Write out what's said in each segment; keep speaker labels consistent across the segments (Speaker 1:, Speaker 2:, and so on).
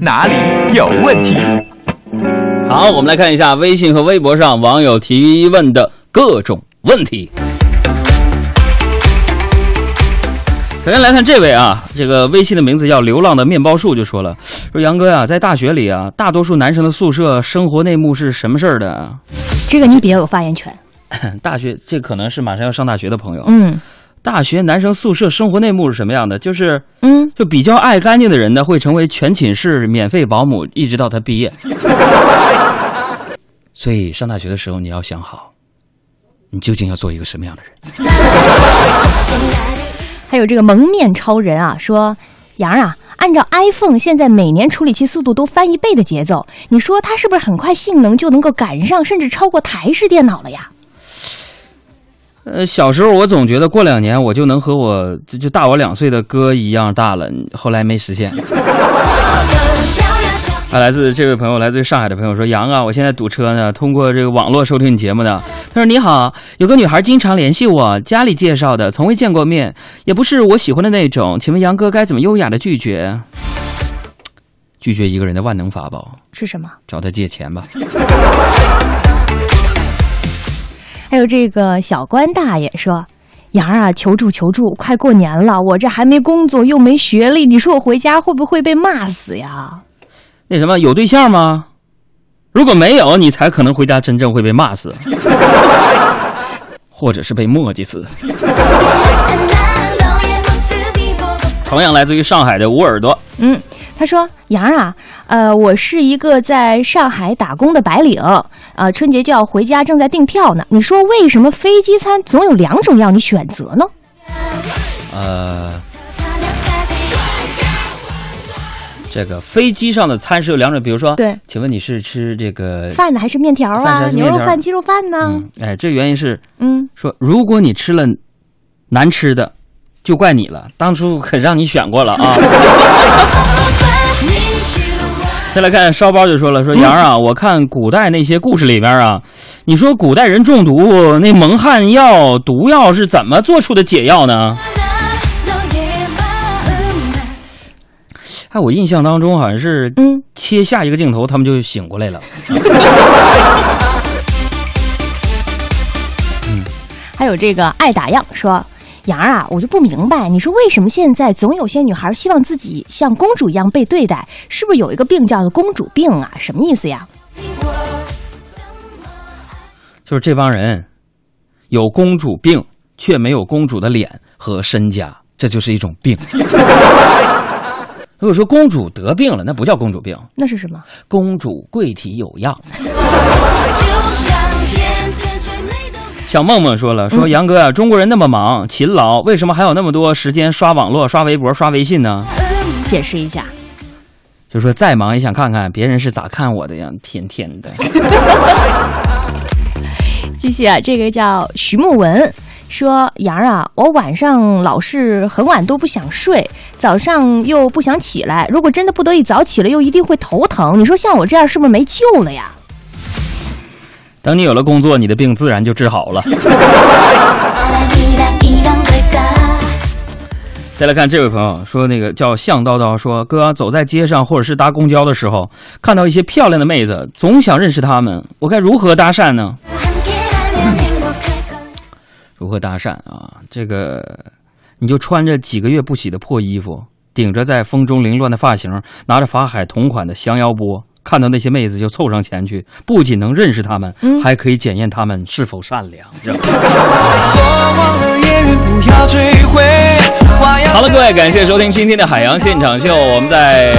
Speaker 1: 哪里有问题？
Speaker 2: 好，我们来看一下微信和微博上网友提问的各种问题。首先来看这位啊，这个微信的名字叫“流浪的面包树”，就说了说杨哥呀、在大学里啊，大多数男生的宿舍生活内幕是什么事儿的啊？
Speaker 3: 这个你比较有发言权。
Speaker 2: 大学这可能是马上要上大学的朋友，
Speaker 3: 嗯
Speaker 2: 大学男生宿舍生活内幕是什么样的？就是
Speaker 3: 嗯，
Speaker 2: 就比较爱干净的人呢，会成为全寝室免费保姆，一直到他毕业。所以上大学的时候，你要想好，你究竟要做一个什么样的人。
Speaker 3: 还有这个蒙面超人啊，说杨啊，按照 iPhone 现在每年处理器速度都翻一倍的节奏，你说它是不是很快性能就能够赶上，甚至超过台式电脑了呀？
Speaker 2: 呃，小时候我总觉得过两年我就能和我就就大我两岁的哥一样大了，后来没实现。啊，来自这位朋友，来自于上海的朋友说：“杨啊，我现在堵车呢，通过这个网络收听你节目的。他说你好，有个女孩经常联系我，家里介绍的，从未见过面，也不是我喜欢的那种，请问杨哥该怎么优雅的拒绝？拒绝一个人的万能法宝，
Speaker 3: 是什么？
Speaker 2: 找他借钱吧。
Speaker 3: 还有这个小关大爷说。杨儿啊，求助求助！快过年了，我这还没工作又没学历，你说我回家会不会被骂死呀？
Speaker 2: 那什么，有对象吗？如果没有，你才可能回家真正会被骂死，或者是被磨叽死。同样来自于上海的捂耳朵，
Speaker 3: 嗯，他说：“杨儿啊，呃，我是一个在上海打工的白领，呃，春节就要回家，正在订票呢。你说为什么飞机餐总有两种让你选择呢？
Speaker 2: 呃，这个飞机上的餐是有两种，比如说，
Speaker 3: 对，
Speaker 2: 请问你是吃这个
Speaker 3: 饭呢还是面条啊？牛肉饭、鸡肉饭呢？
Speaker 2: 嗯，哎，这原因是
Speaker 3: 嗯，
Speaker 2: 说，如果你吃了难吃的，就怪你了，当初可让你选过了啊。再来看烧包就说了，说杨啊，我看古代那些故事里边啊，你说古代人中毒那蒙汗药、毒药是怎么做出的解药呢？哎，我印象当中好像是，
Speaker 3: 嗯，
Speaker 2: 切下一个镜头，他们就醒过来了。
Speaker 3: 嗯 还有这个爱打样说。”杨儿啊，我就不明白，你说为什么现在总有些女孩希望自己像公主一样被对待？是不是有一个病叫做公主病啊？什么意思呀？
Speaker 2: 就是这帮人有公主病，却没有公主的脸和身家，这就是一种病。如果说公主得病了，那不叫公主病，
Speaker 3: 那是什么？
Speaker 2: 公主贵体有恙。小梦梦说了：“说杨哥啊，中国人那么忙勤劳，为什么还有那么多时间刷网络、刷微博、刷微信呢？”
Speaker 3: 解释一下，
Speaker 2: 就说再忙也想看看别人是咋看我的呀，天天的。
Speaker 3: 继续啊，这个叫徐木文说：“杨儿啊，我晚上老是很晚都不想睡，早上又不想起来。如果真的不得已早起了，又一定会头疼。你说像我这样是不是没救了呀？”
Speaker 2: 等你有了工作，你的病自然就治好了。再来看这位朋友说，那个叫向叨叨说，哥走在街上或者是搭公交的时候，看到一些漂亮的妹子，总想认识她们，我该如何搭讪呢？如何搭讪啊？这个你就穿着几个月不洗的破衣服，顶着在风中凌乱的发型，拿着法海同款的降妖钵。看到那些妹子就凑上前去，不仅能认识她们，
Speaker 3: 嗯
Speaker 2: 还可以检验她们是否善良。好了，各位，感谢收听今天的海洋现场秀。我们在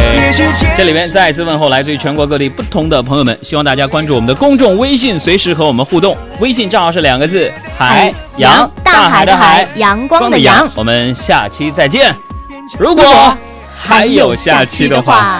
Speaker 2: 这里边再一次问候来自于全国各地不同的朋友们，希望大家关注我们的公众微信，随时和我们互动。微信账号是两个字：海洋，
Speaker 3: 大海的海，阳光的阳。
Speaker 2: 我们下期再见。如果还有下期的话。